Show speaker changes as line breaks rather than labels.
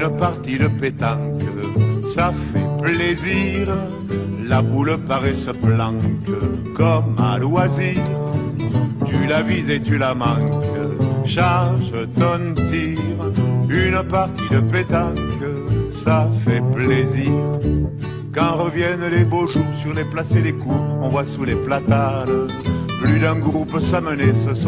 une partie de pétanque, ça fait plaisir. La boule paraît se planque comme à loisir. Tu la vises et tu la manques, charge ton tir. Une partie de pétanque, ça fait plaisir. Quand reviennent les beaux jours sur les places et les coups, on voit sous les platanes plus d'un groupe s'amener, ce sont